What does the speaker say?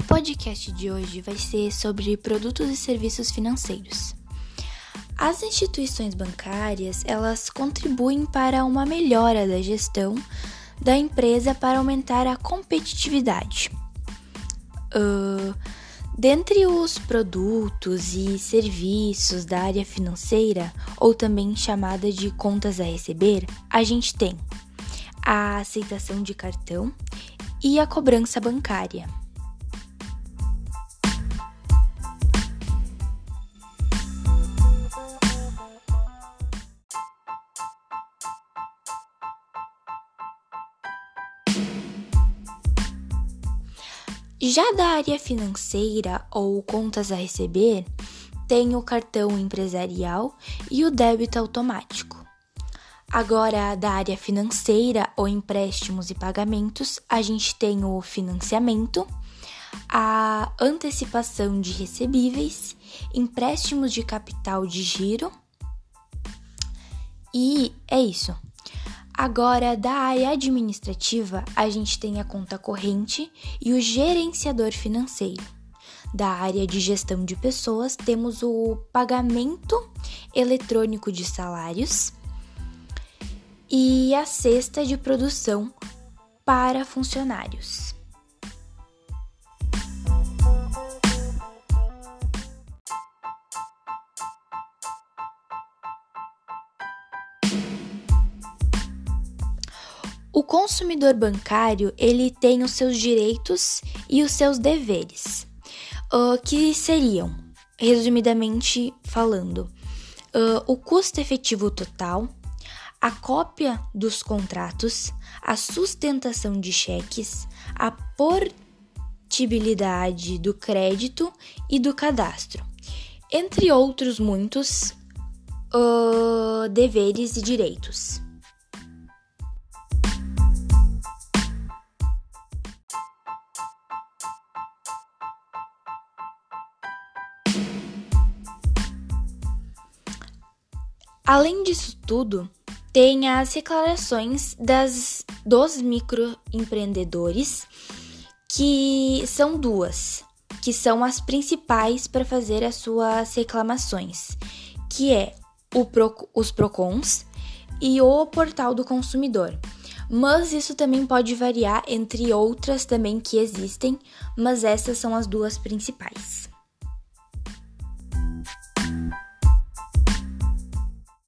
podcast de hoje vai ser sobre produtos e serviços financeiros. As instituições bancárias, elas contribuem para uma melhora da gestão da empresa para aumentar a competitividade. Uh, dentre os produtos e serviços da área financeira, ou também chamada de contas a receber, a gente tem a aceitação de cartão e a cobrança bancária. Já da área financeira ou contas a receber, tem o cartão empresarial e o débito automático. Agora, da área financeira ou empréstimos e pagamentos, a gente tem o financiamento, a antecipação de recebíveis, empréstimos de capital de giro. E é isso. Agora, da área administrativa, a gente tem a conta corrente e o gerenciador financeiro. Da área de gestão de pessoas, temos o pagamento eletrônico de salários e a cesta de produção para funcionários. O consumidor bancário ele tem os seus direitos e os seus deveres, uh, que seriam, resumidamente falando, uh, o custo efetivo total, a cópia dos contratos, a sustentação de cheques, a portabilidade do crédito e do cadastro, entre outros muitos uh, deveres e direitos. Além disso tudo, tem as declarações das, dos microempreendedores, que são duas, que são as principais para fazer as suas reclamações, que é Pro, os PROCONs e o portal do consumidor. Mas isso também pode variar entre outras também que existem, mas essas são as duas principais.